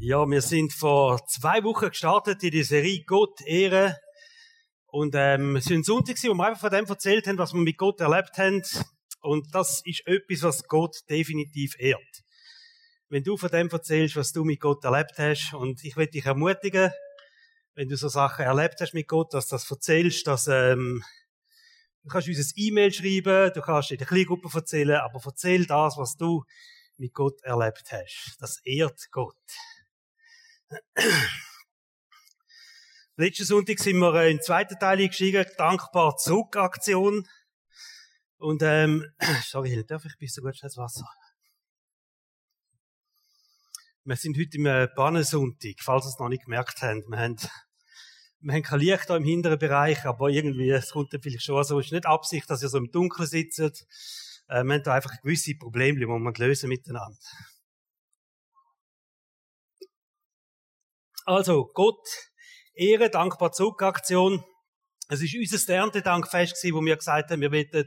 Ja, wir sind vor zwei Wochen gestartet in die Serie Gott ehren. Und ähm, es war ein Sonntag, wo wir einfach von dem erzählt haben, was wir mit Gott erlebt haben. Und das ist etwas, was Gott definitiv ehrt. Wenn du von dem erzählst, was du mit Gott erlebt hast, und ich will dich ermutigen, wenn du so Sachen erlebt hast mit Gott, dass du das erzählst, dass ähm, du kannst uns ein E-Mail schreiben, du kannst in der Kleingruppe erzählen, aber erzähl das, was du mit Gott erlebt hast. Das ehrt Gott. Letzten Sonntag sind wir in den zweiten Teil eingestiegen, dankbar zurück Aktion. Und, ähm, sorry, darf ich bis so gut das Wasser? Wir sind heute im äh, Bannensonntag, falls ihr es noch nicht gemerkt habt. Wir haben, wir haben kein Licht da im hinteren Bereich, aber irgendwie, es kommt dann vielleicht schon so, es ist nicht Absicht, dass ihr so im Dunkeln sitzt. Äh, wir haben da einfach gewisse Probleme, die wir lösen miteinander. Also, Gott, Ehre, dankbar Zurückaktion. Es ist unser Erntedankfest gewesen, wo wir gesagt haben, wir wollen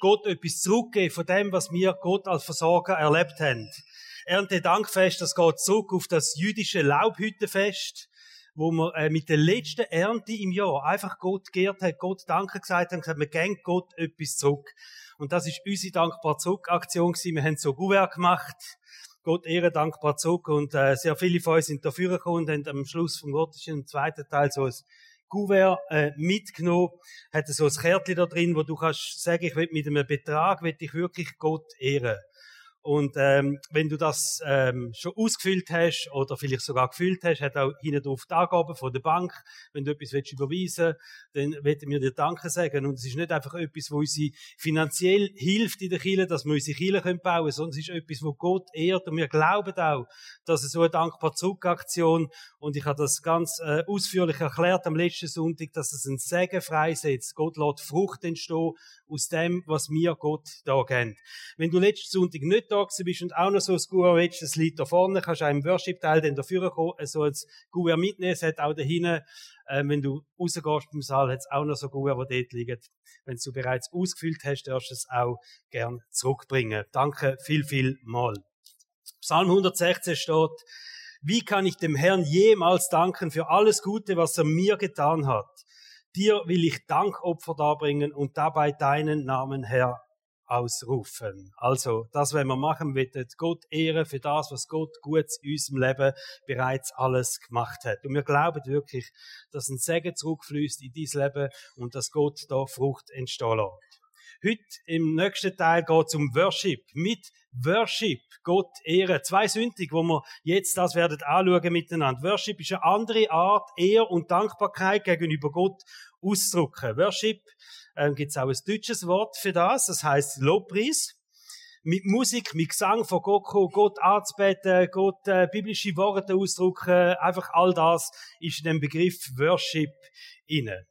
Gott etwas zurückgeben von dem, was wir Gott als Versorger erlebt haben. Erntedankfest, das geht zurück auf das jüdische Laubhüttenfest, wo wir äh, mit der letzten Ernte im Jahr einfach Gott geehrt hat, Gott Danke gesagt haben, gesagt, wir geben Gott etwas zurück. Und das ist unsere dankbar Zurückaktion gewesen. Wir haben so Gouverne gemacht Gott ehren dankbar zurück und äh, sehr viele von euch sind dafür gekommen und haben am Schluss vom Gottesdienst im zweiten Teil so ein Gouverne äh, mitgenommen, hat so ein Kärtchen da drin, wo du kannst sagen, ich will mit einem Betrag, will ich wirklich Gott ehren. Und ähm, wenn du das ähm, schon ausgefüllt hast oder vielleicht sogar gefüllt hast, hat auch hinten drauf die Angaben von der Bank. Wenn du etwas willst überweisen dann werden wir dir Danke sagen. Und es ist nicht einfach etwas, wo uns finanziell hilft in der Kirche, dass wir unsere Kirche bauen können, sondern es ist etwas, wo Gott ehrt. Und wir glauben auch, dass es so eine dankbar Zurückaktion und ich habe das ganz äh, ausführlich erklärt am letzten Sonntag, dass es ein Segen freisetzt. Gott lässt Frucht entstehen aus dem, was wir Gott da geben. Wenn du letzten Sonntag nicht da bist und auch noch so ein Gouverne willst, das liegt da vorne, kannst auch im Worship-Teil dann dafür kommen, so ein Gouverne mitnehmen. Es hat auch da hinten, äh, wenn du rausgehst vom Saal, hat es auch noch so Gouverne, die dort liegen. Wenn du bereits ausgefüllt hast, darfst du es auch gern zurückbringen. Danke viel, viel mal. Psalm 116 steht, wie kann ich dem Herrn jemals danken für alles Gute, was er mir getan hat? Dir will ich Dankopfer darbringen und dabei deinen Namen, Herr, ausrufen. Also, das, wenn wir machen, wird Gott ehren für das, was Gott gut in unserem Leben bereits alles gemacht hat. Und wir glauben wirklich, dass ein Segen zurückfließt in dein Leben und dass Gott da Frucht entstehen lässt. Heute im nächsten Teil geht es um Worship. Mit Worship, Gott ehren. Zwei Sündig, wo wir jetzt das werden anschauen miteinander. Worship ist eine andere Art, Ehr und Dankbarkeit gegenüber Gott auszudrücken. Worship ähm, gibt es auch ein deutsches Wort für das, das heißt Lobpreis. Mit Musik, mit Gesang von Gott kommen, Gott anzubeten, Gott äh, biblische Worte ausdrücken, einfach all das ist in dem Begriff Worship inne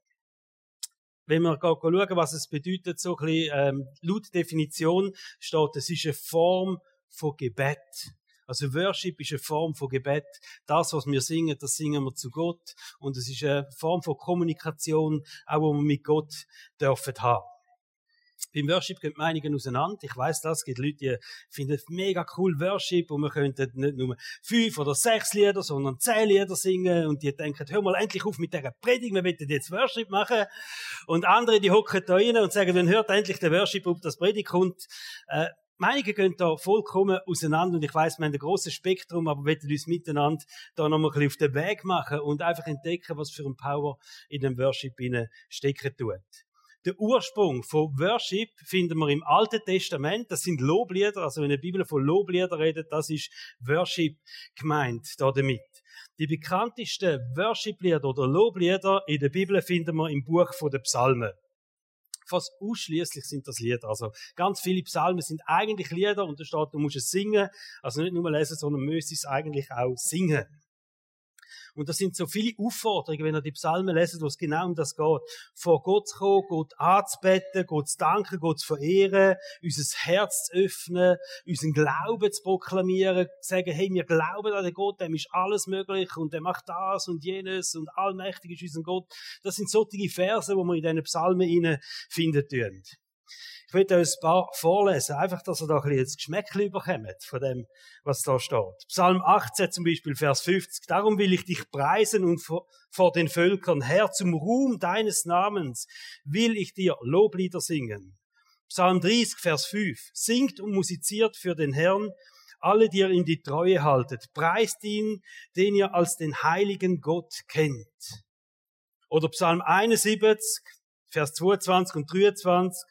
wenn wir schauen, was es bedeutet, so ein bisschen, ähm, laut Definition steht, es ist eine Form von Gebet. Also Worship ist eine Form von Gebet. Das, was wir singen, das singen wir zu Gott. Und es ist eine Form von Kommunikation, auch wo wir mit Gott dürfen haben. Beim Worship gehen die Meinungen auseinander. Ich weiß das. Es gibt Leute, die finden mega cool Worship und wir könnten nicht nur fünf oder sechs Lieder, sondern zehn Lieder singen und die denken, hör mal endlich auf mit dieser Predigt, wir wollen jetzt Worship machen. Und andere, die hocken da rein und sagen, dann hört endlich der Worship ob das Predigt kommt. Äh, Meinungen gehen da vollkommen auseinander und ich weiß, wir haben ein grosses Spektrum, aber wir wollen uns miteinander da noch ein bisschen auf den Weg machen und einfach entdecken, was für ein Power in dem Worship stecken tut. Der Ursprung von Worship finden wir im Alten Testament. Das sind Loblieder. Also wenn die Bibel von Loblieder redet, das ist Worship gemeint da damit. Die bekanntesten Worship-Lieder oder Loblieder in der Bibel finden wir im Buch von den Psalmen. Fast ausschließlich sind das Lieder. Also ganz viele Psalmen sind eigentlich Lieder und da steht, du musst es singen. Also nicht nur lesen, sondern müsst es eigentlich auch singen. Und das sind so viele Aufforderungen, wenn ihr die Psalmen lesen, wo es genau um das geht. Vor Gott zu kommen, Gott anzubeten, Gott zu danken, Gott zu verehren, unser Herz zu öffnen, unseren Glauben zu proklamieren, zu sagen, hey, wir glauben an den Gott, dem ist alles möglich und der macht das und jenes und allmächtig ist unser Gott. Das sind solche Verse, wo wir in diesen Psalmen finden tun. Ich will euch ein paar vorlesen, einfach, dass ihr da ein bisschen Geschmäckchen überkommt von dem, was da steht. Psalm 18 zum Beispiel, Vers 50. Darum will ich dich preisen und vor, vor den Völkern, Herr, zum Ruhm deines Namens will ich dir Loblieder singen. Psalm 30, Vers 5. Singt und musiziert für den Herrn, alle, die ihr in die Treue haltet. Preist ihn, den ihr als den heiligen Gott kennt. Oder Psalm 71, Vers 22 und 23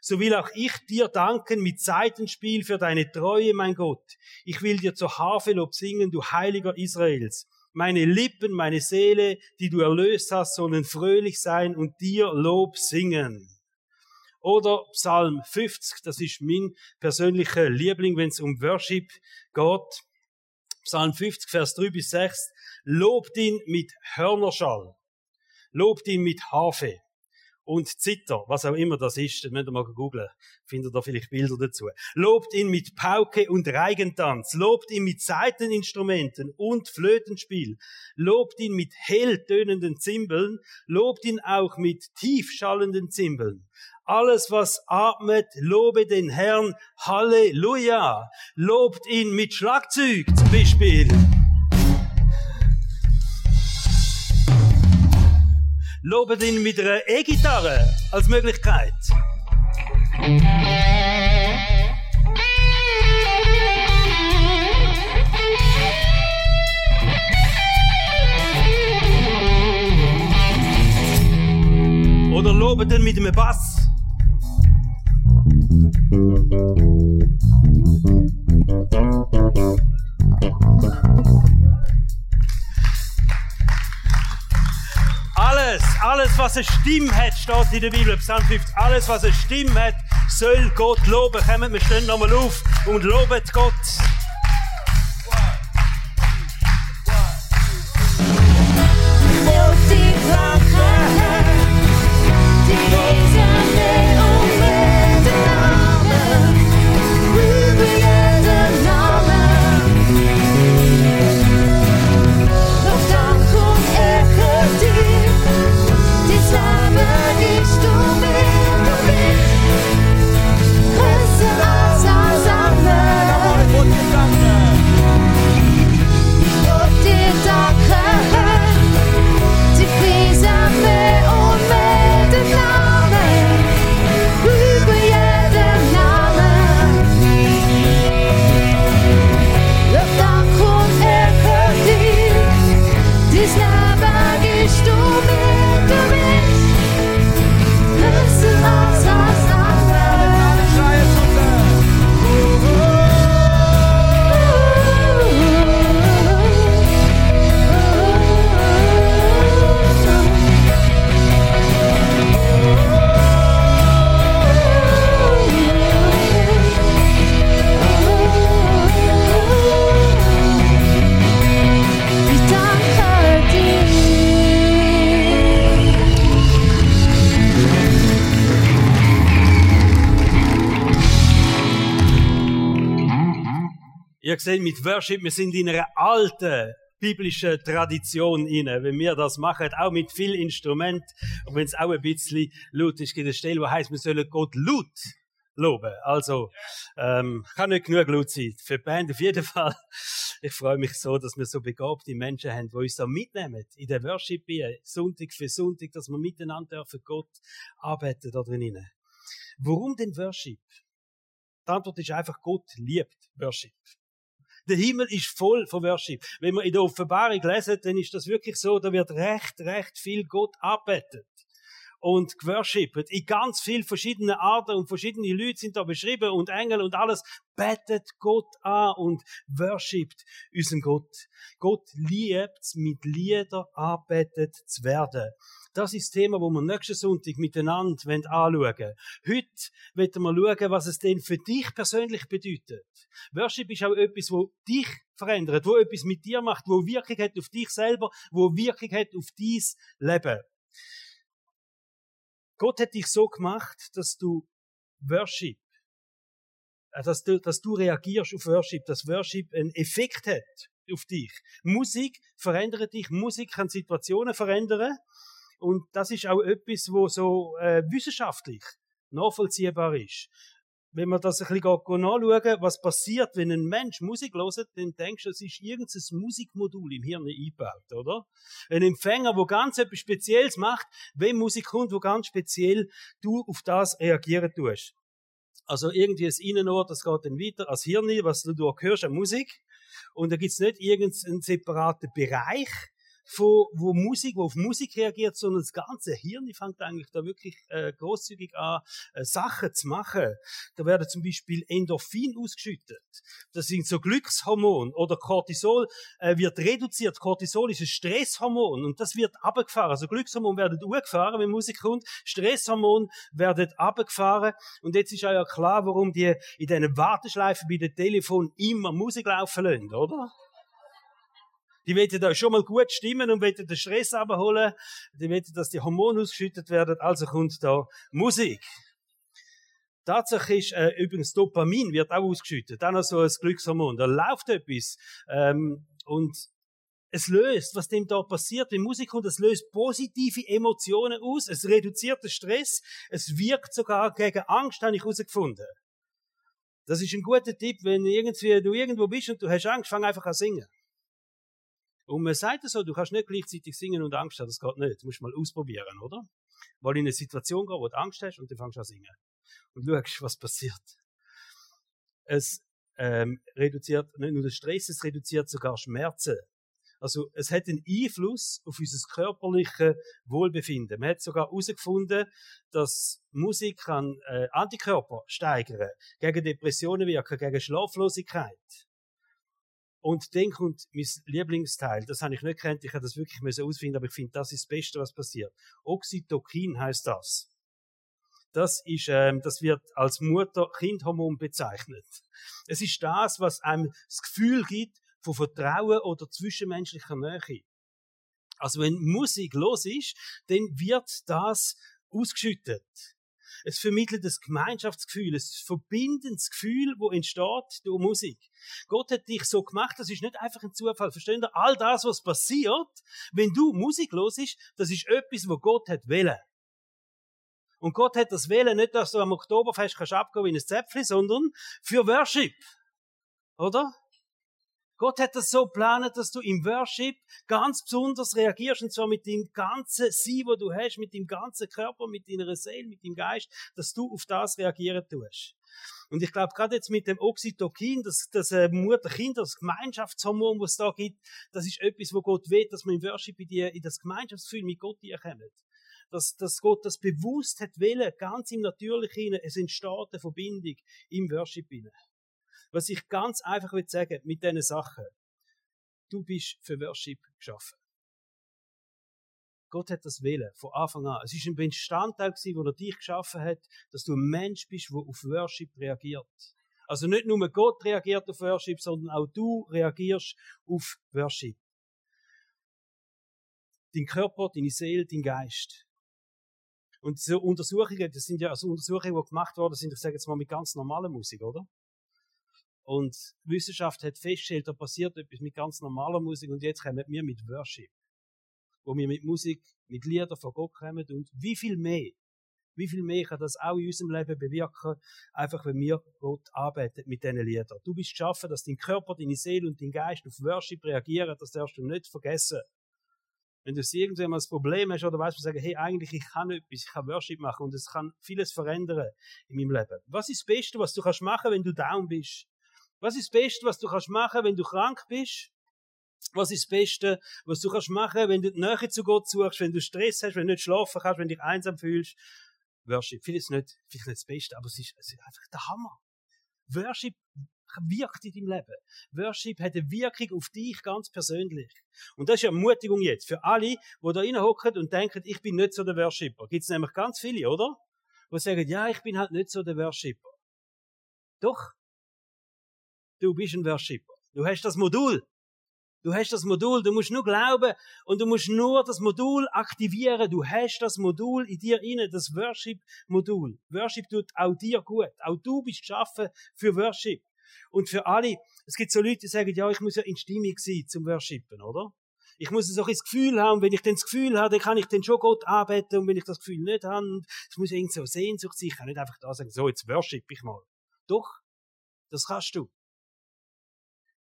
so will auch ich dir danken mit Seitenspiel für deine Treue, mein Gott. Ich will dir zur Hafelob singen, du Heiliger Israels. Meine Lippen, meine Seele, die du erlöst hast, sollen fröhlich sein und dir Lob singen. Oder Psalm 50, das ist mein persönlicher Liebling, wenn es um Worship geht. Psalm 50, Vers 3 bis 6. Lobt ihn mit Hörnerschall. Lobt ihn mit Harfe und Zitter, was auch immer das ist, das müsst ihr mal googeln, findet da vielleicht Bilder dazu. Lobt ihn mit Pauke und Reigentanz, lobt ihn mit Saiteninstrumenten und Flötenspiel, lobt ihn mit hell tönenden Zimbeln, lobt ihn auch mit tief schallenden Zimbeln. Alles, was atmet, lobe den Herrn, Halleluja. Lobt ihn mit Schlagzeug zum Beispiel. Lobet ihn mit einer E-Gitarre als Möglichkeit. Oder lobet ihn mit einem Bass. Alles, alles, was eine Stimme hat, steht in der Bibel, Psalm 50. Alles, was eine Stimme hat, soll Gott loben. Kommt, wir stehen nochmal auf und loben Gott. Gesehen, mit Worship, wir sind in einer alten biblischen Tradition inne, wenn wir das machen, auch mit viel Instrument, und wenn es auch ein bisschen laut ist, gibt es Stelle, wo heißt, wir sollen Gott laut loben. Also, ähm, kann nicht genug laut sein. Für die Band auf jeden Fall. Ich freue mich so, dass wir so begabte Menschen haben, die uns da mitnehmen in der Worship hier, Sonntag für Sonntag, dass wir miteinander dürfen Gott arbeiten da drinnen. Warum denn Worship? Die Antwort ist einfach, Gott liebt Worship. Der Himmel ist voll von Worship. Wenn wir in der Offenbarung lesen, dann ist das wirklich so, da wird recht, recht viel Gott arbeitet und geworshippet in ganz viel verschiedene Arten und verschiedene Leute sind da beschrieben und Engel und alles bettet Gott an und worshipt unseren Gott. Gott liebt mit Lieder arbeitet zu werden. Das ist das Thema, wo wir nächsten Sonntag miteinander anschauen wollen. Heute werden wir schauen, was es denn für dich persönlich bedeutet. Worship ist auch etwas, wo dich verändert, wo etwas mit dir macht, wo Wirkung hat auf dich selber, wo Wirkung hat auf dein Leben. Gott hat dich so gemacht, dass du Worship, äh, dass du, dass du reagierst auf Worship, dass Worship einen Effekt hat auf dich. Musik verändert dich, Musik kann Situationen verändern. Und das ist auch etwas, wo so äh, wissenschaftlich nachvollziehbar ist. Wenn man das ein bisschen nachschauen, was passiert, wenn ein Mensch Musik hört, dann denkst du, es ist irgendein Musikmodul im Hirn eingebaut, oder? Ein Empfänger, wo ganz etwas Spezielles macht, wenn Musik kommt, wo ganz speziell du auf das reagieren tust. Also irgendwie das Innenohr, das geht dann weiter als Hirn, was du hörst an Musik. Und da gibt's nicht irgendeinen separaten Bereich, von, wo Musik, wo auf Musik reagiert, sondern das ganze Hirn fängt eigentlich da wirklich äh, großzügig an, äh, Sachen zu machen. Da werden zum Beispiel Endorphin ausgeschüttet. Das sind so Glückshormone oder Cortisol äh, wird reduziert. Cortisol ist ein Stresshormon und das wird abgefahren. Also Glückshormone werden hochgefahren, wenn Musik kommt. Stresshormone werden abgefahren. Und jetzt ist ja klar, warum die in diesen Warteschleifen bei den Telefon immer Musik laufen lassen, oder? Die wollen da schon mal gut stimmen und wollen den Stress abholen. Die wollen, dass die Hormone ausgeschüttet werden. Also kommt da Musik. Tatsache ist, äh, übrigens Dopamin wird auch ausgeschüttet. Dann noch so ein Glückshormon. Da läuft etwas. Ähm, und es löst, was dem da passiert, wenn Musik kommt, es löst positive Emotionen aus, es reduziert den Stress, es wirkt sogar gegen Angst, habe ich herausgefunden. Das ist ein guter Tipp, wenn irgendwie du irgendwo bist und du hast Angst, fang einfach an singen. Und man sagt so, du kannst nicht gleichzeitig singen und Angst haben, das geht nicht. Du musst mal ausprobieren, oder? Weil in eine Situation gehen, wo du Angst hast und dann fängst du an singen. Und schaust, was passiert. Es ähm, reduziert nicht nur den Stress, es reduziert sogar Schmerzen. Also es hat einen Einfluss auf unser körperliches Wohlbefinden. Man hat sogar herausgefunden, dass Musik kann äh, Antikörper steigern, gegen Depressionen wirken, gegen Schlaflosigkeit. Und dann kommt mein Lieblingsteil. Das habe ich nicht kennt. Ich habe das wirklich müssen ausfinden, aber ich finde, das ist das Beste, was passiert. Oxytocin heißt das. Das ist, ähm, das wird als Mutter-Kind-Hormon bezeichnet. Es ist das, was einem das Gefühl gibt von Vertrauen oder zwischenmenschlicher Nähe. Also wenn Musik los ist, dann wird das ausgeschüttet. Es vermittelt das Gemeinschaftsgefühl, ein verbindendes Gefühl, wo entsteht durch Musik. Gott hat dich so gemacht, das ist nicht einfach ein Zufall. Verstehen ihr? All das, was passiert, wenn du Musik los ist, das ist etwas, wo Gott hat wählen. Und Gott hat das wählen nicht, dass du am Oktoberfest kannst abgehen wie ein Zäpfchen, sondern für Worship. Oder? Gott hat das so geplant, dass du im Worship ganz besonders reagierst, und zwar mit dem ganzen Sein, wo du hast, mit dem ganzen Körper, mit deiner Seele, mit dem Geist, dass du auf das reagieren tust. Und ich glaube, gerade jetzt mit dem Oxytocin, das, das äh, Mutter-Kind, das Gemeinschaftshormon, was es da gibt, das ist etwas, wo Gott will, dass man im Worship in, die, in das Gemeinschaftsgefühl mit Gott kommt. Dass, dass Gott das bewusst hat wollen, ganz im Natürlichen, es entsteht eine Verbindung im Worship hinein. Was ich ganz einfach will sagen mit diesen Sachen. Du bist für Worship geschaffen. Gott hat das Willen von Anfang an. Es ist ein Bestandteil gewesen, wo er dich geschaffen hat, dass du ein Mensch bist, der auf Worship reagiert. Also nicht nur Gott reagiert auf Worship, sondern auch du reagierst auf Worship. Dein Körper, deine Seele, dein Geist. Und so Untersuchungen, das sind ja also Untersuchungen, die gemacht worden sind, ich sage jetzt mal mit ganz normaler Musik, oder? Und Wissenschaft hat festgestellt, da passiert etwas mit ganz normaler Musik und jetzt kommen wir mit Worship. Wo wir mit Musik, mit Liedern von Gott kommen und wie viel mehr, wie viel mehr kann das auch in unserem Leben bewirken, einfach wenn wir Gott arbeiten mit diesen Liedern. Du bist geschaffen, dass dein Körper, deine Seele und dein Geist auf Worship reagieren, das darfst du nicht vergessen. Wenn du irgendwann das Problem hast oder weißt, du sagen, hey, eigentlich, ich kann etwas, ich kann Worship machen und es kann vieles verändern in meinem Leben. Was ist das Beste, was du kannst machen, wenn du down bist? Was ist das Beste, was du kannst machen, wenn du krank bist? Was ist das Beste, was du kannst machen, wenn du die Nähe zu Gott suchst, wenn du Stress hast, wenn du nicht schlafen kannst, wenn du dich einsam fühlst? Worship. Vielleicht nicht, vielleicht nicht das Beste, aber es ist, es ist einfach der Hammer. Worship wirkt in deinem Leben. Worship hat eine Wirkung auf dich ganz persönlich. Und das ist eine Ermutigung jetzt für alle, die da reinhocken und denken, ich bin nicht so der Worshipper. Gibt es nämlich ganz viele, oder? Die sagen, ja, ich bin halt nicht so der Worshipper. Doch, du bist ein Worshipper. Du hast das Modul. Du hast das Modul, du musst nur glauben und du musst nur das Modul aktivieren. Du hast das Modul in dir inne, das Worship-Modul. Worship tut auch dir gut. Auch du bist geschaffen für Worship. Und für alle, es gibt so Leute, die sagen, ja, ich muss ja in Stimmung sein zum Worshipen, oder? Ich muss so ein das Gefühl haben, wenn ich dann das Gefühl habe, dann kann ich dann schon Gott anbeten und wenn ich das Gefühl nicht habe, es muss irgend so Sehnsucht sein, ich kann nicht einfach da sagen, so, jetzt worship ich mal. Doch, das kannst du.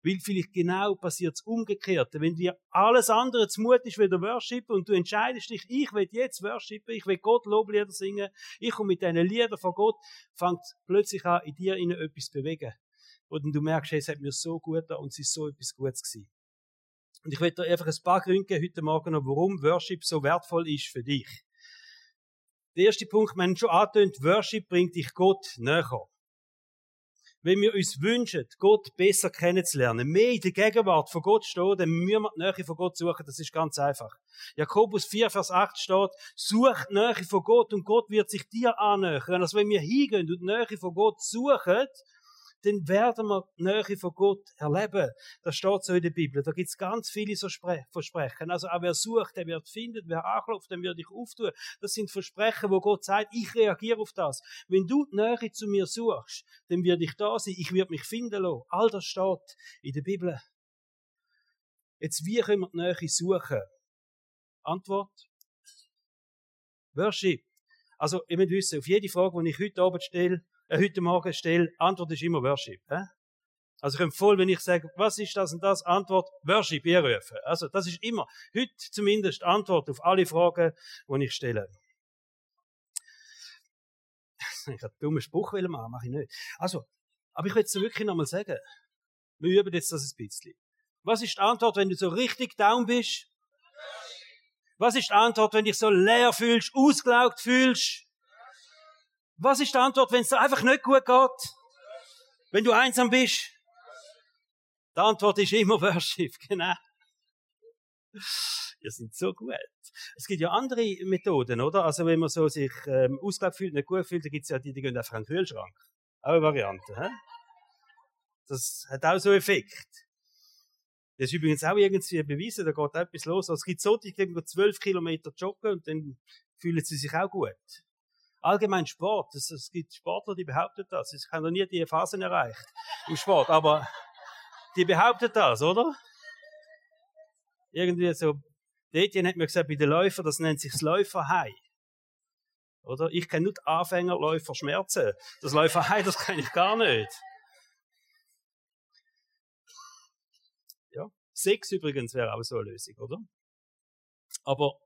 Weil vielleicht genau passiert das Umgekehrte. Wenn dir alles andere zu Mut ist, wieder worshipen und du entscheidest dich, ich will jetzt worshipen, ich will Gott Loblieder singen, ich komme mit diesen Liedern von Gott, fängt plötzlich an, in dir innen etwas zu bewegen. Und du merkst, hey, es hat mir so gut da und es ist so etwas Gutes gewesen. Und ich werde dir einfach ein paar Gründe geben heute Morgen noch, warum Worship so wertvoll ist für dich. Der erste Punkt, haben schon angetönt, Worship bringt dich Gott näher. Wenn wir uns wünschen, Gott besser kennenzulernen, mehr in der Gegenwart von Gott stehen, dann müssen wir die Nähe von Gott suchen. Das ist ganz einfach. Jakobus 4, Vers 8 steht, sucht die Nähe von Gott und Gott wird sich dir annähern. Also wenn wir hingehen und die Nähe von Gott suchen, dann werden wir die Nähe von Gott erleben. Das steht so in der Bibel. Da gibt es ganz viele so Versprechen. Also auch wer sucht, der wird finden. Wer anklopft, der wird dich auftun. Das sind Versprechen, wo Gott sagt, ich reagiere auf das. Wenn du die Nähe zu mir suchst, dann werde ich da sein. Ich werde mich finden lassen. All das steht in der Bibel. Jetzt, wie können wir die Nähe suchen? Antwort? Worship. Also, ihr müsst wissen, auf jede Frage, die ich heute Abend stelle, heute Morgen stelle, Antwort ist immer Worship. Äh? Also ich empfehle, wenn ich sage, was ist das und das, Antwort, Worship rufen. Also das ist immer, heute zumindest Antwort auf alle Fragen, die ich stelle. Ich habe einen dummen Spruch machen, mache ich nicht. Also, aber ich will es wirklich nochmal sagen. Wir üben jetzt das ein bisschen. Was ist die Antwort, wenn du so richtig down bist? Was ist die Antwort, wenn du dich so leer fühlst, ausgelaugt fühlst? Was ist die Antwort, wenn es dir einfach nicht gut geht? Wenn du einsam bist? Die Antwort ist immer Worship, genau. Ihr sind so gut. Es gibt ja andere Methoden, oder? Also wenn man so sich ähm, ausgelaugt fühlt, nicht gut fühlt, dann gibt es ja die, die gehen einfach an den Kühlschrank. Auch eine Variante. Hä? Das hat auch so einen Effekt. Das ist übrigens auch irgendwie bewiesen, da geht etwas los. Also es gibt so, die gehen zwölf Kilometer joggen und dann fühlen sie sich auch gut. Allgemein Sport. Es, es gibt Sportler, die behaupten das. Ich habe noch nie die Phasen erreicht im Sport, aber die behaupten das, oder? Irgendwie so. Detjen hat mir gesagt, bei den Läufern, das nennt sich das Läuferhai. Oder? Ich kenne nur die Anfängerläufer Schmerzen. Das Läuferhai, das kenne ich gar nicht. Ja. Sex übrigens wäre auch so eine Lösung, oder? Aber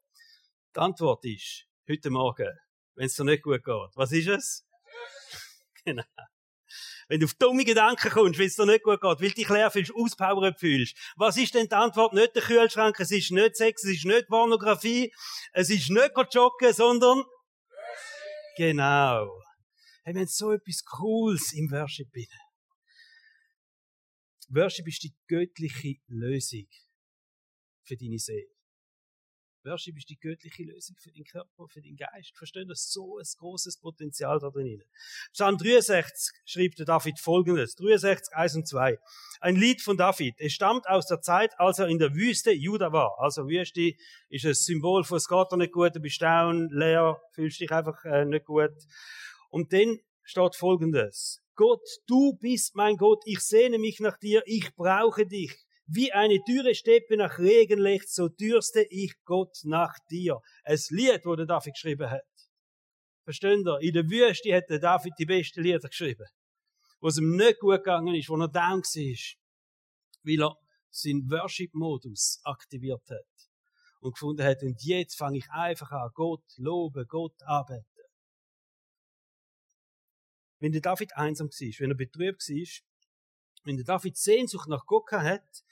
die Antwort ist, heute Morgen, wenn es dir nicht gut geht. Was ist es? genau. Wenn du auf dumme Gedanken kommst, wenn es dir nicht gut geht, weil du dich leer fühlst, auspowert fühlst. Was ist denn die Antwort? Nicht der Kühlschrank, es ist nicht Sex, es ist nicht Pornografie, es ist nicht joggen, sondern Genau. Hey, wir haben so etwas Cooles im Worship drin. Worship ist die göttliche Lösung für deine Seele. Worship ist die göttliche Lösung für den Körper, für den Geist. Verstehen das? So ein großes Potenzial da drin. Psalm 63 schrieb der David folgendes. 63, 1 und 2. Ein Lied von David. Es stammt aus der Zeit, als er in der Wüste Juda war. Also Wüste ist ein Symbol von, es geht nicht gut, du bist down, leer, fühlst dich einfach äh, nicht gut. Und dann steht folgendes. Gott, du bist mein Gott, ich sehne mich nach dir, ich brauche dich. Wie eine dürre Steppe nach Regen legt, so dürste ich Gott nach dir. Ein Lied, das der David geschrieben hat. Versteht ihr? In der Wüste hat der David die besten Lieder geschrieben. Wo es ihm nicht gut gegangen ist, wo er down war. Weil er seinen Worship-Modus aktiviert hat. Und gefunden hat, und jetzt fange ich einfach an, Gott loben, Gott arbeiten. Wenn der David einsam war, wenn er betrübt war, wenn der David Sehnsucht nach Gott hat,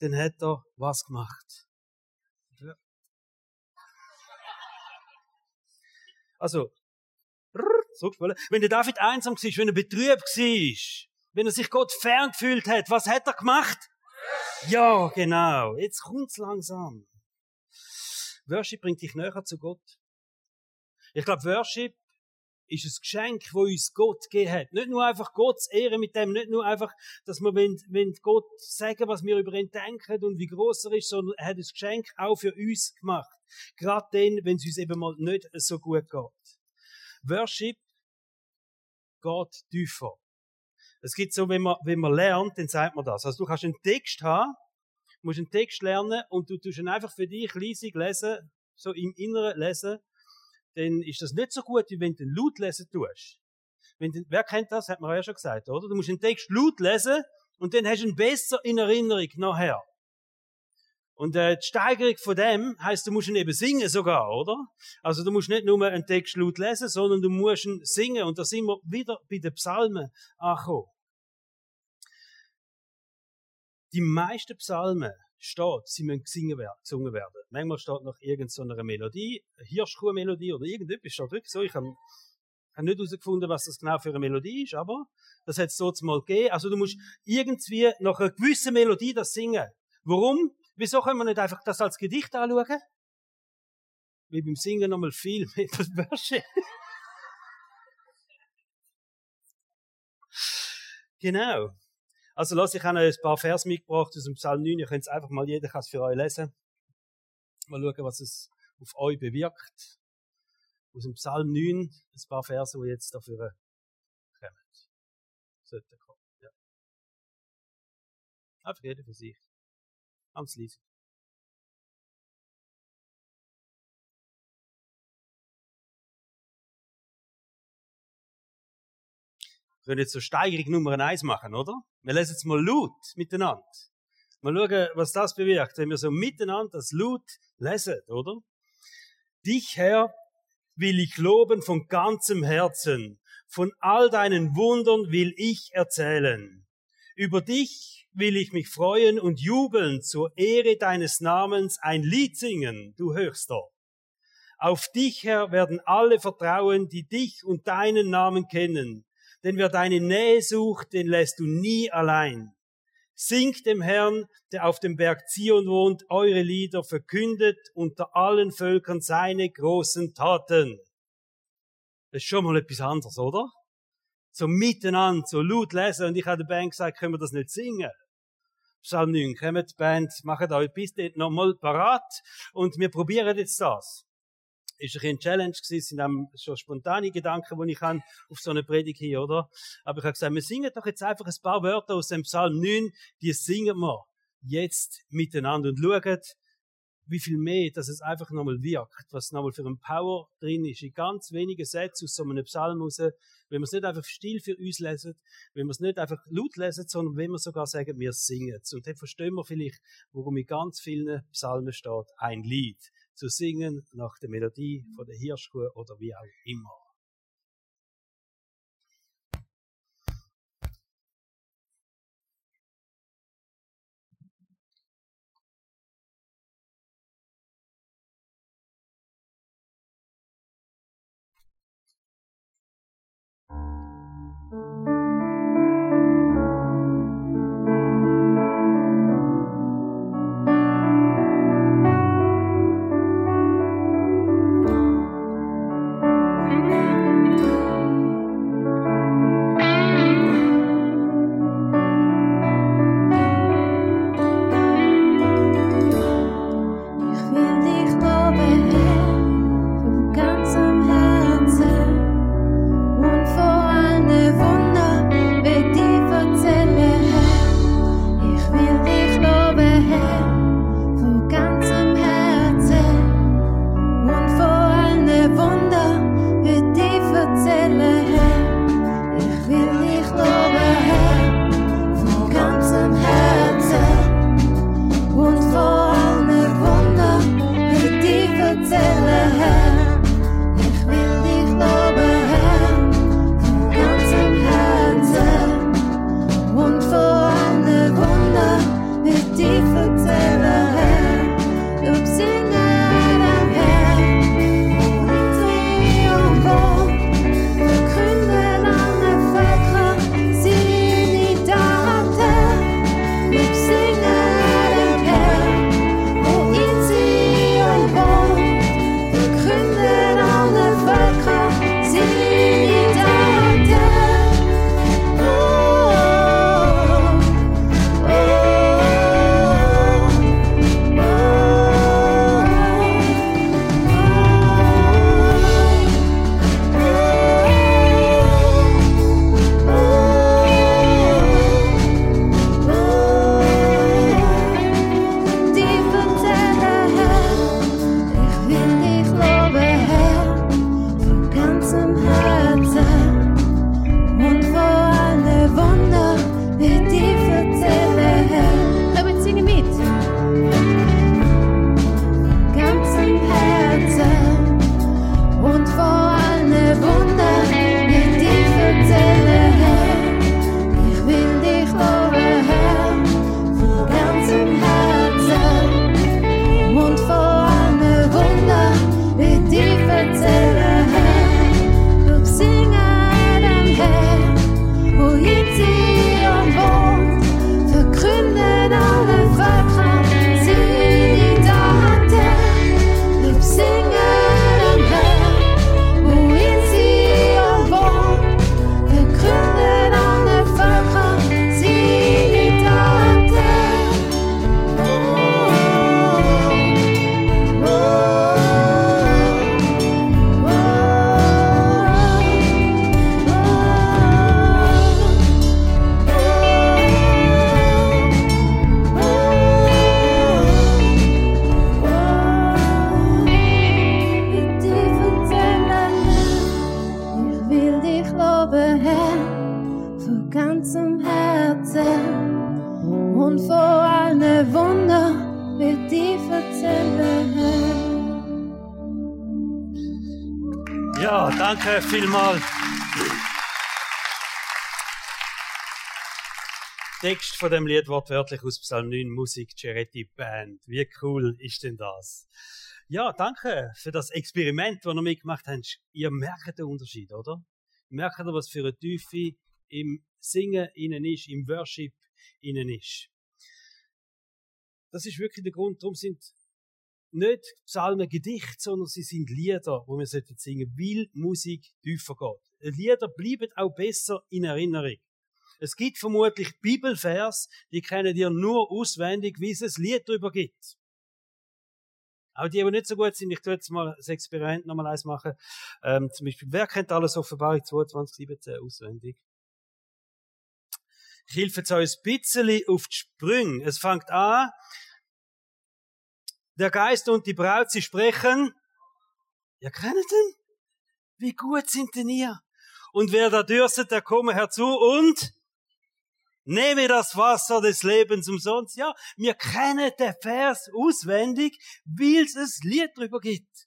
dann hat er was gemacht. Also, wenn der David einsam war, wenn er betrübt war, wenn er sich Gott fern gefühlt hat, was hat er gemacht? Ja, genau. Jetzt kommt's langsam. Worship bringt dich näher zu Gott. Ich glaube, Worship ist ein Geschenk, wo uns Gott gegeben hat. Nicht nur einfach Gott zu ehren mit dem, nicht nur einfach, dass wir wenn, wenn Gott sagen, was wir über ihn denken und wie groß er ist, sondern er hat das Geschenk auch für uns gemacht. Gerade dann, wenn es uns eben mal nicht so gut geht. Worship geht tiefer. Es gibt so, wenn man, wenn man lernt, dann sagt man das. Also du kannst einen Text haben, musst einen Text lernen und du tust ihn einfach für dich leisig lesen, so im Inneren lesen, dann ist das nicht so gut, wie wenn du ihn laut lesen tust. Wenn du, wer kennt das? Hat man ja schon gesagt, oder? Du musst den Text laut lesen und dann hast du ihn besser in Erinnerung nachher. Und äh, die Steigerung von dem heißt, du musst ihn eben singen sogar, oder? Also du musst nicht nur einen Text laut lesen, sondern du musst ihn singen. Und da sind wir wieder bei den Psalmen angekommen. Die meisten Psalmen steht, sie müssen gesungen werden. Manchmal steht noch irgendeine Melodie, Hirschkuh-Melodie oder irgendetwas steht wirklich so. Ich habe hab nicht herausgefunden, was das genau für eine Melodie ist, aber das hat es so mal gegeben. Also du musst irgendwie nach einer gewissen Melodie das singen. Warum? Wieso können wir nicht einfach das als Gedicht anschauen? Wie beim Singen nochmal viel mehr Wörter. genau. Also lass ich habe ein paar Vers mitgebracht aus dem Psalm 9. Ihr könnt es einfach mal, jeder kann es für euch lesen. Mal schauen, was es auf euch bewirkt. Aus dem Psalm 9 ein paar Verse, die jetzt dafür kommen. Sollten kommen. Ja. Einfach jeder für sich. Ganz leise. Können jetzt so Steigerung Nummer eins machen, oder? Wir lesen jetzt mal laut miteinander. Mal schauen, was das bewirkt, wenn wir so miteinander das laut lesen, oder? Dich, Herr, will ich loben von ganzem Herzen. Von all deinen Wundern will ich erzählen. Über dich will ich mich freuen und jubeln zur Ehre deines Namens ein Lied singen, du Höchster. Auf dich, Herr, werden alle vertrauen, die dich und deinen Namen kennen. Denn wer deine Nähe sucht, den lässt du nie allein. Singt dem Herrn, der auf dem Berg Zion wohnt, eure Lieder, verkündet unter allen Völkern seine großen Taten. Das ist schon mal etwas anderes, oder? So miteinander, so laut lesen. Und ich habe der Band gesagt, können wir das nicht singen? Psalm 9. Kommt, Band, macht euch bis dort nochmal parat und wir probieren jetzt das. Ist ein Challenge gewesen, sind dann schon spontane Gedanken, die ich habe auf so eine Predigt hier, oder? Aber ich habe gesagt, wir singen doch jetzt einfach ein paar Wörter aus dem Psalm 9, die singen wir jetzt miteinander und schauen, wie viel mehr, dass es einfach nochmal wirkt, was nochmal für ein Power drin ist, in ganz wenigen Sätzen aus so einem Psalm raus, wenn wir es nicht einfach still für uns lesen, wenn wir es nicht einfach laut lesen, sondern wenn wir sogar sagen, wir singen es. Und dann verstehen wir vielleicht, worum in ganz vielen Psalmen steht, ein Lied zu singen nach der Melodie von der Hirschkuh oder wie auch immer. Vielmals. Text von dem Lied wortwörtlich aus Psalm 9, Musik, Cheretti Band. Wie cool ist denn das? Ja, danke für das Experiment, das ihr mitgemacht habt. Ihr merkt den Unterschied, oder? Merkt ihr, was für eine Tiefe im Singen innen ist, im Worship innen ist? Das ist wirklich der Grund. Darum sind nicht Psalmen Gedichte, sondern sie sind Lieder, wo wir singen sollten, weil Musik tiefer geht. Lieder bleiben auch besser in Erinnerung. Es gibt vermutlich Bibelvers, die kennen dir nur auswendig, wie es ein Lied darüber gibt. Auch die, die nicht so gut sind, ich tue jetzt mal das Experiment nochmal eins machen. Ähm, zum Beispiel, wer kennt alles Offenbarung 22, 17 auswendig? Ich helfe jetzt euch ein bisschen auf die Sprünge. Es fängt an, der Geist und die Braut, sie sprechen. Ja, kennt den? Wie gut sind denn ihr? Und wer da dürstet, der komme herzu und Nehme das Wasser des Lebens umsonst. Ja, wir kennen den Vers auswendig, weil es ein Lied darüber gibt.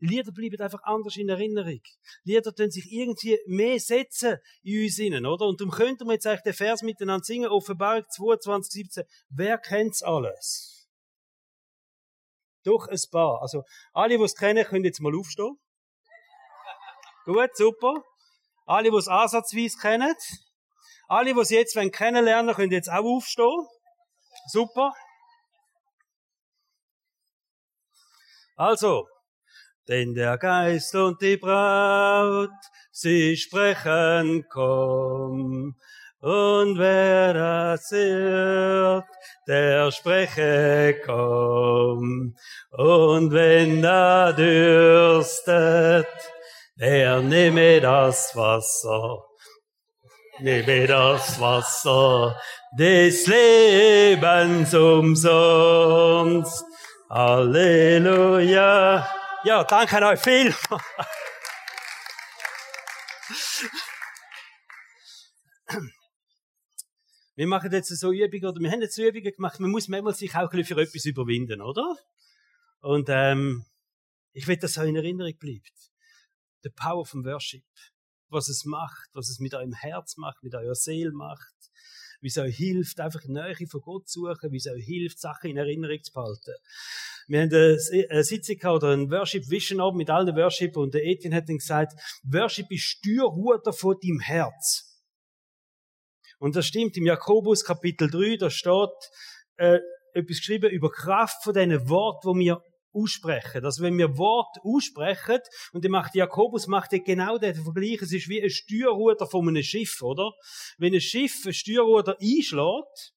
Lieder bleiben einfach anders in Erinnerung. Lieder tun sich irgendwie mehr setzen in uns innen, oder? Und darum könnten wir jetzt eigentlich den Vers miteinander singen, Offenbarung 22, 17. Wer kennt's alles? Doch ein paar. Also, alle, die es kennen, können jetzt mal aufstehen. Gut, super. Alle, die es ansatzweise kennen, alle, die Sie jetzt kennenlernen können jetzt auch aufstehen. Super. Also, denn der Geist und die Braut, sie sprechen, komm. Und wer das hört, der spreche, komm. Und wenn er dürstet, der nehme das Wasser nehme das Wasser des Lebens umsonst. Halleluja. Ja, danke euch viel. Wir machen jetzt so Übungen, oder wir haben jetzt so Übungen gemacht, man muss manchmal sich auch ein bisschen für etwas überwinden, oder? Und ähm, ich will, dass es in Erinnerung bleibt. The power from worship was es macht, was es mit eurem Herz macht, mit eurer Seele macht, wie es euch hilft, einfach Nähe von Gott zu suchen, wie es euch hilft, Sachen in Erinnerung zu behalten. Wir haben eine Sitzung oder ein Worship Vision Abend mit allen Worship und der Etienne hat dann gesagt, Worship ist Steuerhuter von deinem Herz. Und das stimmt, im Jakobus Kapitel 3, da steht äh, etwas geschrieben über Kraft von diesen Worten, wo wir aussprechen. Also wenn wir Wort aussprechen, und die macht Jakobus macht ja genau den Vergleich, es ist wie ein Steuerruder von einem Schiff, oder? Wenn ein Schiff ein Steuerruder einschlägt,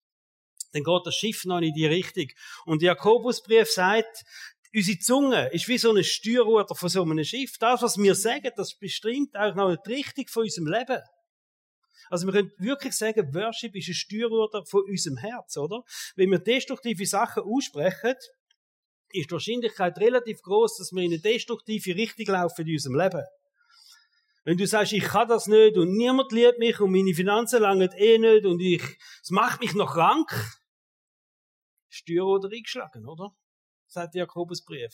dann geht das Schiff noch in die Richtung. Und Jakobusbrief sagt, unsere Zunge ist wie so ein Steuerruder von so einem Schiff. Das, was wir sagen, das bestimmt auch noch die Richtung von unserem Leben. Also wir können wirklich sagen, Worship ist ein Steuerruder von unserem Herz, oder? Wenn wir destruktive Sachen aussprechen, ist die Wahrscheinlichkeit relativ groß, dass wir in eine destruktive Richtung laufen in unserem Leben. Wenn du sagst, ich kann das nicht und niemand liebt mich und meine Finanzen langen eh nicht und ich, es macht mich noch krank, Steuer oder eingeschlagen, oder? Sagt der Jakobusbrief.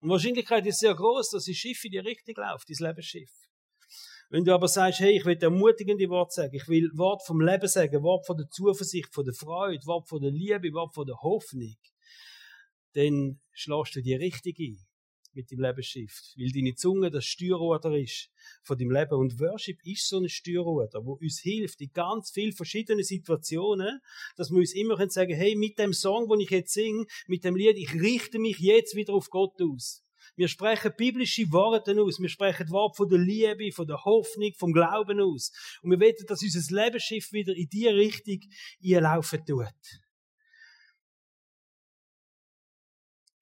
Und die Wahrscheinlichkeit ist sehr groß, dass das Schiff in die Richtung läuft, dein Lebensschiff. Wenn du aber sagst, hey, ich will ermutigende Worte sagen, ich will Wort vom Leben sagen, Wort von der Zuversicht, von der Freude, Wort von der Liebe, Wort von der Hoffnung, dann schlägst du die richtig ein mit dem Lebensschiff, weil deine Zunge das Steuerruder ist von deinem Leben. Und Worship ist so ein Steuerruder, wo uns hilft in ganz vielen verschiedenen Situationen, dass wir uns immer sagen können hey, mit dem Song, den ich jetzt singe, mit dem Lied, ich richte mich jetzt wieder auf Gott aus. Wir sprechen biblische Worte aus. Wir sprechen Worte von der Liebe, von der Hoffnung, vom Glauben aus. Und wir wollen, dass unser Lebensschiff wieder in die Richtung einlaufen tut.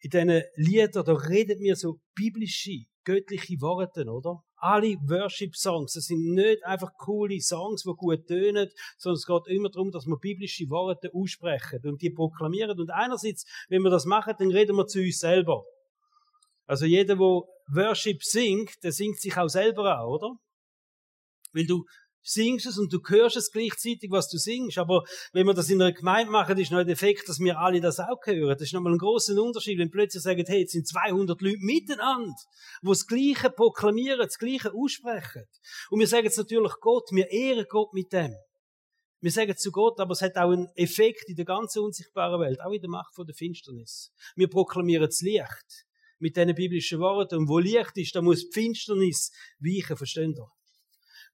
in diesen Liedern, da redet mir so biblische, göttliche Worte, oder? Alle Worship-Songs, das sind nicht einfach coole Songs, die gut tönen, sondern es geht immer darum, dass wir biblische Worte aussprechen und die proklamieren. Und einerseits, wenn wir das machen, dann reden wir zu uns selber. Also jeder, der Worship singt, der singt sich auch selber an, oder? Weil du singst es und du hörst es gleichzeitig, was du singst. Aber wenn wir das in einer Gemeinde machen, ist noch der Effekt, dass wir alle das auch hören. Das ist nochmal ein großer Unterschied, wenn plötzlich sagen, hey, jetzt sind 200 Leute miteinander, die das Gleiche proklamieren, das Gleiche aussprechen. Und wir sagen jetzt natürlich Gott, wir ehren Gott mit dem. Wir sagen zu Gott, aber es hat auch einen Effekt in der ganzen unsichtbaren Welt, auch in der Macht von der Finsternis. Wir proklamieren das Licht mit diesen biblischen Worten. Und wo Licht ist, da muss die Finsternis weichen, versteht ihr?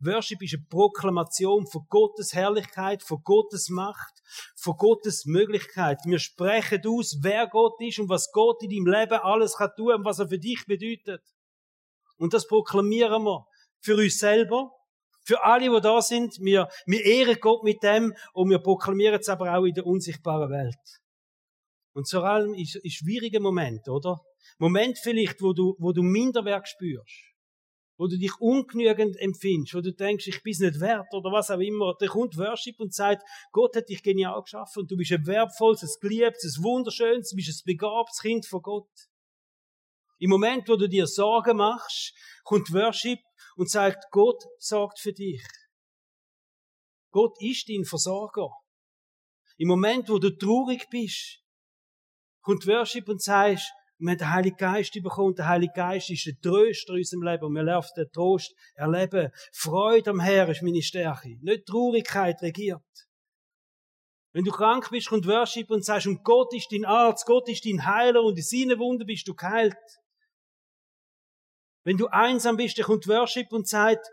Worship ist eine Proklamation von Gottes Herrlichkeit, von Gottes Macht, von Gottes Möglichkeit. Wir sprechen aus, wer Gott ist und was Gott in deinem Leben alles kann tun und was er für dich bedeutet. Und das proklamieren wir für uns selber, für alle, die da sind. Wir, wir ehren Gott mit dem und wir proklamieren es aber auch in der unsichtbaren Welt. Und vor allem ist, ist schwierige Moment, oder? Moment vielleicht, wo du, wo du Minderwert spürst wo du dich ungenügend empfindest, wo du denkst, ich bin nicht wert oder was auch immer, da kommt Worship und sagt, Gott hat dich genial geschaffen und du bist ein wertvolles, ein geliebtes, ein wunderschönes, du bist ein begabtes Kind von Gott. Im Moment, wo du dir Sorgen machst, kommt Worship und sagt, Gott sorgt für dich. Gott ist dein Versorger. Im Moment, wo du traurig bist, kommt Worship und sagst, wir haben den Heiligen Geist bekommen. Der Heilige Geist ist der Tröster in unserem Leben. Und wir dürfen den Trost erleben. Freude am Herrn ist meine Stärke. Nicht Traurigkeit regiert. Wenn du krank bist, kommt Worship und sagst, und Gott ist dein Arzt, Gott ist dein Heiler und in seinen Wunden bist du geheilt. Wenn du einsam bist, dann kommt Worship und sagt,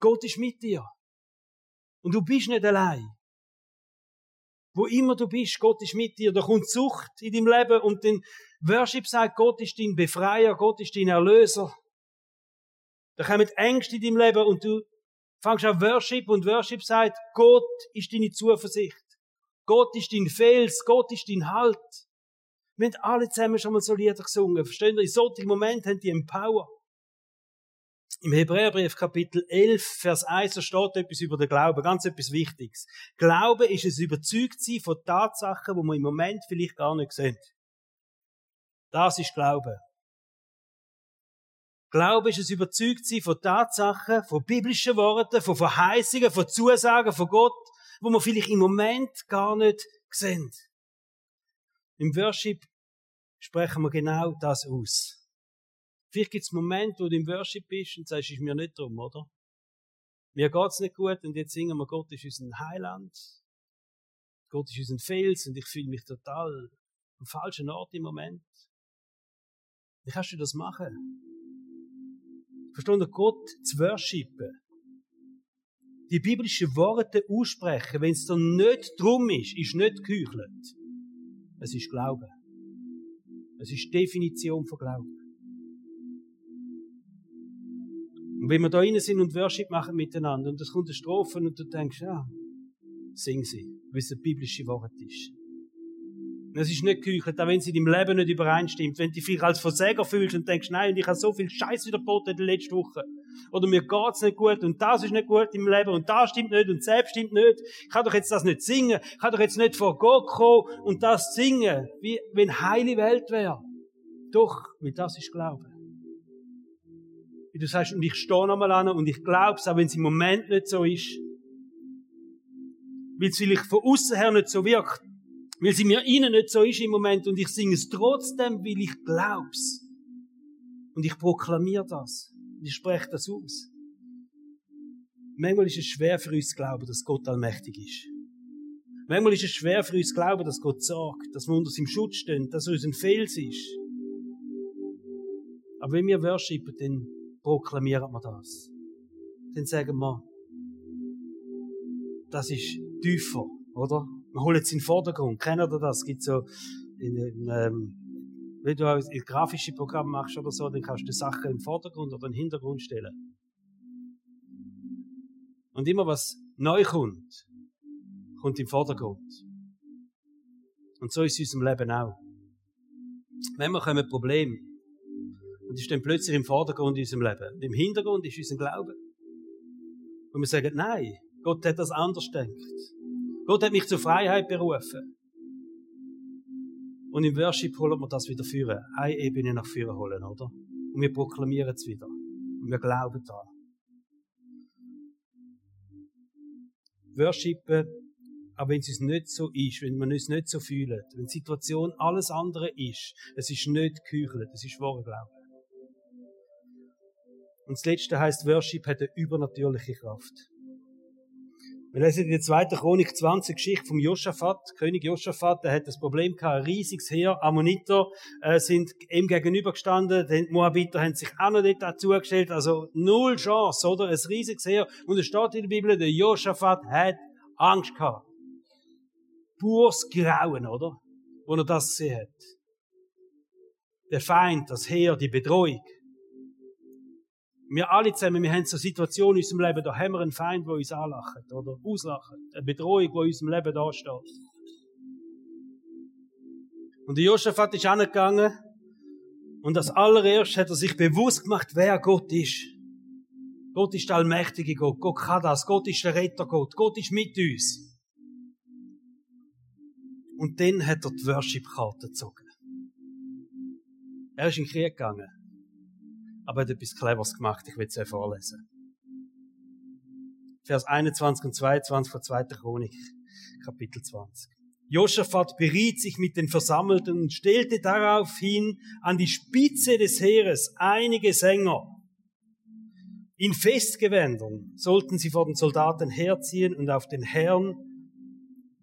Gott ist mit dir. Und du bist nicht allein. Wo immer du bist, Gott ist mit dir. Da kommt Sucht in deinem Leben und den Worship sagt, Gott ist dein Befreier, Gott ist dein Erlöser. Da kommen Ängste in deinem Leben und du fängst an Worship und Worship sagt, Gott ist deine Zuversicht. Gott ist dein Fels, Gott ist dein Halt. Wir haben alle zusammen schon mal so Lieder gesungen. Verstehen ihr? In solchen Momenten haben die Empower. Im Hebräerbrief Kapitel 11, Vers 1, da steht etwas über den Glauben, ganz etwas Wichtiges. Glaube ist es überzeugt sein von Tatsachen, wo man im Moment vielleicht gar nicht sehen. Das ist Glaube. Glaube ist es überzeugt sein von Tatsachen, von biblischen Worten, von Verheißungen, von Zusagen von Gott, wo man vielleicht im Moment gar nicht sehen. Im Worship sprechen wir genau das aus. Vielleicht gibt es Momente, wo du im Worship bist und sagst, ist mir nicht drum, oder? Mir geht's nicht gut und jetzt singen wir, Gott ist unser Heiland. Gott ist unser Fels und ich fühle mich total am falschen Ort im Moment. Wie kannst du das machen? Du, Gott zu worshipen? Die biblischen Worte aussprechen, wenn es dann nicht drum ist, ist nicht geheuchelt. Es ist Glaube. Es ist Definition von Glauben. Und wenn wir da rein sind und Worship machen miteinander und es kommt eine Strophe und du denkst, ja, sing sie, weil es ein biblische Wort ist. Es ist nicht geheuchelt, auch wenn es in deinem Leben nicht übereinstimmt. Wenn du dich vielleicht als Versäger fühlst und denkst, nein, ich habe so viel Scheiß wieder geboten in der letzten Woche. Oder mir geht's nicht gut und das ist nicht gut im Leben und das stimmt nicht und selbst stimmt nicht. Ich kann doch jetzt das nicht singen. Ich kann doch jetzt nicht vor Gott kommen und das singen, wie wenn heile Welt wäre. Doch, weil das ist Glaube wie du sagst, und ich stehe nochmal an und ich glaube es, auch wenn es im Moment nicht so ist. Weil es vielleicht von außen her nicht so wirkt. Weil es in mir innen nicht so ist im Moment und ich singe es trotzdem, weil ich glaub's. Und ich proklamiere das. Und ich spreche das aus. Manchmal ist es schwer für uns zu glauben, dass Gott allmächtig ist. Manchmal ist es schwer für uns zu glauben, dass Gott sorgt, dass wir unter seinem Schutz stehen, dass er uns ein Fels ist. Aber wenn wir worshipen, dann proklamieren wir das. Dann sagen wir, das ist tiefer, oder? Holen es in den Vordergrund. Kennt ihr das? Es gibt so, in, in, ähm, wenn du ein grafisches Programm machst oder so, dann kannst du Sachen im Vordergrund oder im Hintergrund stellen. Und immer was neu kommt, kommt im Vordergrund. Und so ist es in unserem Leben auch. Wenn wir kommen Probleme, und ist dann plötzlich im Vordergrund in unserem Leben. Und Im Hintergrund ist unser Glaube. Und wir sagen, nein, Gott hat das anders gedacht. Gott hat mich zur Freiheit berufen. Und im Worship holen wir das wieder führen. Eine Ebene nach vorne holen, oder? Und wir proklamieren es wieder. Und wir glauben daran. worshipen, auch wenn es nicht so ist, wenn man uns nicht so fühlt, wenn die Situation alles andere ist, es ist nicht geküchelt, es ist wahrer Glaube. Und das Letzte heißt, Worship hat eine übernatürliche Kraft. Wir lesen in der zweiten Chronik 20 Geschichte vom Josaphat. König Josaphat, der hat das Problem gehabt, ein riesiges Heer. Ammoniter äh, sind ihm gegenübergestanden. Die Moabiter haben sich auch noch dort dazugestellt. Also null Chance, oder? Ein riesiges Heer. Und es steht in der Bibel, der Josaphat hat Angst gehabt. Pures Grauen, oder? Wo er das gesehen hat. Der Feind, das Heer, die Bedrohung. Wir alle zusammen, wir haben so Situationen in unserem Leben, da haben wir einen Feind, der uns anlacht oder auslacht. Eine Bedrohung, die in unserem Leben da steht. Und der Josaphat ist angegangen und als allererst hat er sich bewusst gemacht, wer Gott ist. Gott ist der allmächtige Gott. Gott kann das. Gott ist der Retter Gott. Gott ist mit uns. Und dann hat er die Worship-Karte gezogen. Er ist in den Krieg gegangen aber er hat etwas Cleveres gemacht. Ich will es euch vorlesen. Vers 21 und 22 von 2. Chronik, Kapitel 20. Josaphat beriet sich mit den Versammelten und stellte daraufhin an die Spitze des Heeres einige Sänger. In Festgewändern sollten sie vor den Soldaten herziehen und auf den Herrn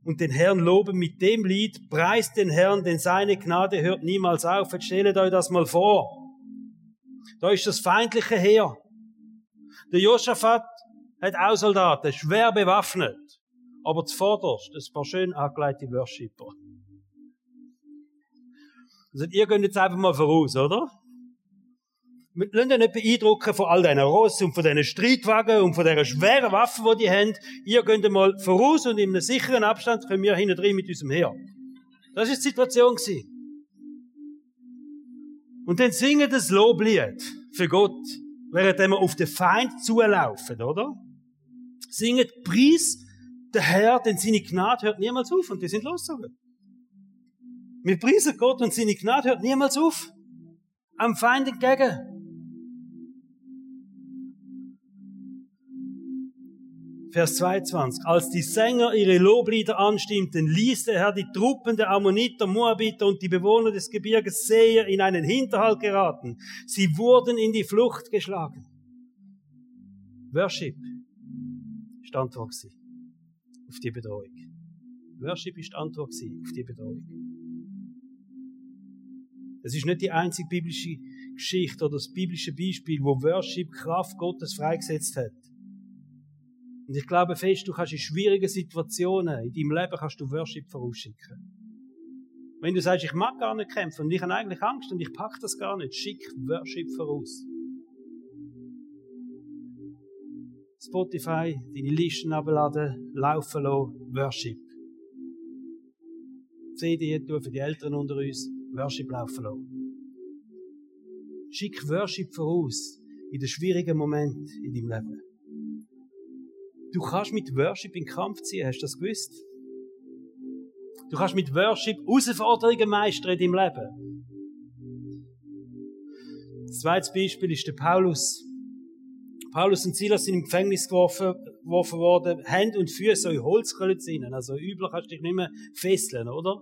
und den Herrn loben mit dem Lied, preist den Herrn, denn seine Gnade hört niemals auf. Jetzt stellt euch das mal vor. Da ist das feindliche Heer. Der Josaphat hat auch Soldaten, schwer bewaffnet. Aber zuvorderst ein paar schön angelegte Worshipper. Also, ihr geht jetzt einfach mal voraus, oder? Wir lassen euch nicht beeindrucken von all diesen Rossen und von diesen Streitwagen und von diesen schweren Waffen, die die haben. Ihr geht mal voraus und in einem sicheren Abstand können wir hinten drin mit unserem Heer. Das ist die Situation gewesen. Und dann singen das Loblied für Gott, während wir auf den Feind zulaufen, oder? Singen Preis der Herr, denn seine Gnade hört niemals auf. Und die sind losgezogen. Wir preisen Gott und seine Gnade hört niemals auf. Am Feind entgegen. Vers 22. Als die Sänger ihre Loblieder anstimmten, ließ der Herr die Truppen der Ammoniter, Moabiter und die Bewohner des Gebirges Seher in einen Hinterhalt geraten. Sie wurden in die Flucht geschlagen. Worship ist Antwort auf die Bedrohung. Worship ist Antwort auf die Bedrohung. Es ist nicht die einzige biblische Geschichte oder das biblische Beispiel, wo Worship Kraft Gottes freigesetzt hat. Und ich glaube fest, du kannst in schwierigen Situationen in deinem Leben kannst du Worship vorausschicken. Wenn du sagst, ich mag gar nicht kämpfen und ich habe eigentlich Angst und ich pack das gar nicht, schick Worship voraus. Spotify, deine Listen abladen, laufen lassen, Worship. CD tun für die Eltern unter uns, Worship laufen lassen. Schick Worship voraus in den schwierigen Momenten in deinem Leben. Du kannst mit Worship in Kampf ziehen, hast du das gewusst? Du kannst mit Worship Herausforderungen meistern in deinem Leben. Das zweite Beispiel ist der Paulus. Paulus und Silas sind im Gefängnis geworfen, geworfen worden, Hände und Füße in Holzklötze rein. Also üblich kannst du dich nicht mehr fesseln, oder?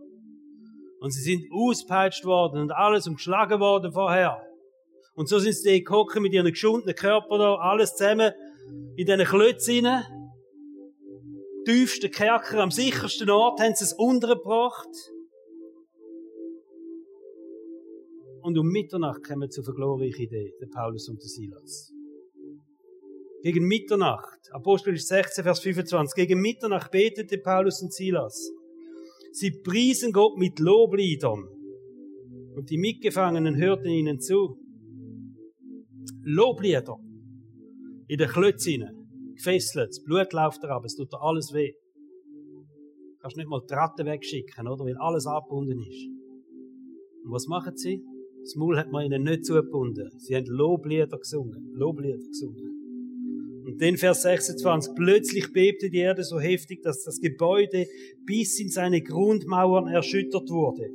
Und sie sind auspeitscht worden und alles und geschlagen worden vorher. Und so sind sie gekommen mit ihren geschundenen Körpern da, alles zusammen in diesen Klötzen. Tiefsten Kerker, am sichersten Ort haben sie es untergebracht. Und um Mitternacht kommen zu einer glorreichen Idee, der Paulus und der Silas. Gegen Mitternacht, Apostel 16, Vers 25, gegen Mitternacht betete Paulus und Silas. Sie priesen Gott mit Lobliedern. Und die Mitgefangenen hörten ihnen zu. Loblieder in den Klötzen gefesselt, das Blut läuft da ab, es tut dir alles weh. Du kannst nicht mal die Ratte wegschicken, oder? Weil alles abgebunden ist. Und was machen sie? Das Maul hat man ihnen nicht zugebunden. Sie haben Loblieder gesungen. Loblieder gesungen. Und dann Vers 26. Plötzlich bebte die Erde so heftig, dass das Gebäude bis in seine Grundmauern erschüttert wurde.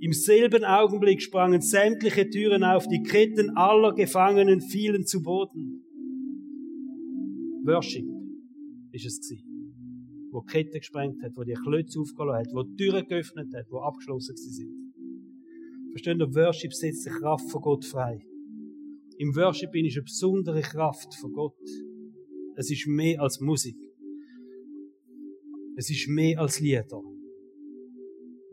Im selben Augenblick sprangen sämtliche Türen auf, die Ketten aller Gefangenen fielen zu Boden. Worship ist es gewesen. Wo die Kette gesprengt hat, wo die Klötze aufgelassen hat, wo die Türen geöffnet hat, wo abgeschlossen sind. Verstehen ihr, Worship setzt die Kraft von Gott frei. Im Worship bin ich eine besondere Kraft von Gott. Es ist mehr als Musik. Es ist mehr als Lieder.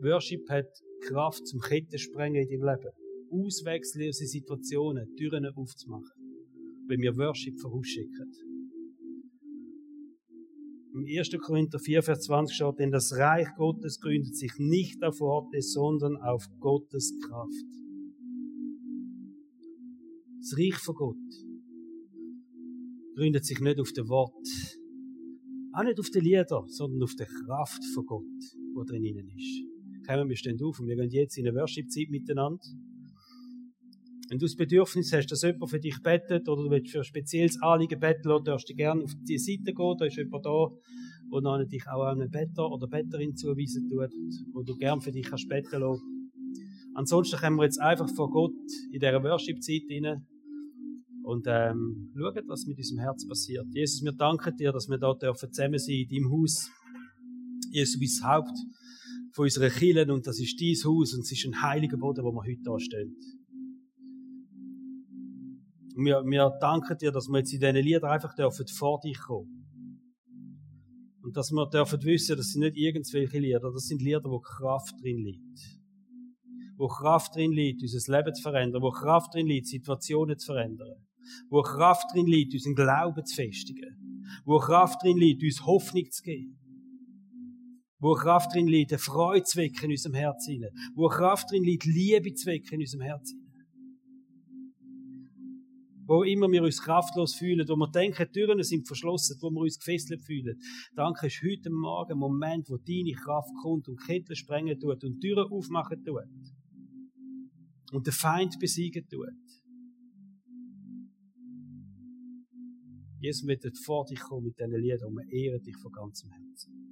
Worship hat Kraft zum Kettensprengen in deinem Leben. Auswegslose Situationen, Türen aufzumachen. Wenn wir Worship vorausschicken. Im 1. Korinther 4, Vers 20 steht, denn das Reich Gottes gründet sich nicht auf Worte, sondern auf Gottes Kraft. Das Reich von Gott gründet sich nicht auf den Wort, auch nicht auf den Lieder, sondern auf der Kraft von Gott, die drin ist. Kommen wir stehen auf und wir gehen jetzt in eine Worship-Zeit miteinander. Wenn du das Bedürfnis hast, dass jemand für dich bettet oder du willst für ein spezielles Anliegen betteln, darfst du gerne auf die Seite gehen, da ist jemand da, der dich auch einen Better oder Betterin zuweisen tut, wo du gerne für dich kannst betteln lassen. Ansonsten kommen wir jetzt einfach vor Gott in dieser Worship-Zeit rein und ähm, schauen, was mit unserem Herz passiert. Jesus, wir danken dir, dass wir da dürfen zusammen sein in deinem Haus. Jesus, du bist das Haupt von unseren Kirchen und das ist dein Haus und es ist ein heiliger Boden, wo wir heute da stehen. Und wir, wir danken dir, dass wir jetzt in diesen Liedern einfach dürfen vor dich kommen. Und dass wir dürfen wissen, das sind nicht irgendwelche Lieder, das sind Lieder, wo Kraft drin liegt. Wo Kraft drin liegt, unser Leben zu verändern, wo Kraft drin liegt, Situationen zu verändern wo Kraft drin liegt, unseren Glauben zu festigen, wo Kraft drin liegt, uns Hoffnung zu geben, wo Kraft drin liegt, eine Freude zu wecken in unserem Herzen, wo Kraft drin liegt, Liebe zu wecken in unserem Herzen. Wo immer wir uns kraftlos fühlen, wo wir denken, Türen sind verschlossen, wo wir uns gefesselt fühlen. Danke, ist heute Morgen ein Moment, wo deine Kraft kommt und Ketten sprengen tut und Türen aufmachen tut. Und den Feind besiegen tut. Jesus, wir vor dich kommen mit diesen Liedern und wir ehren dich von ganzem Herzen.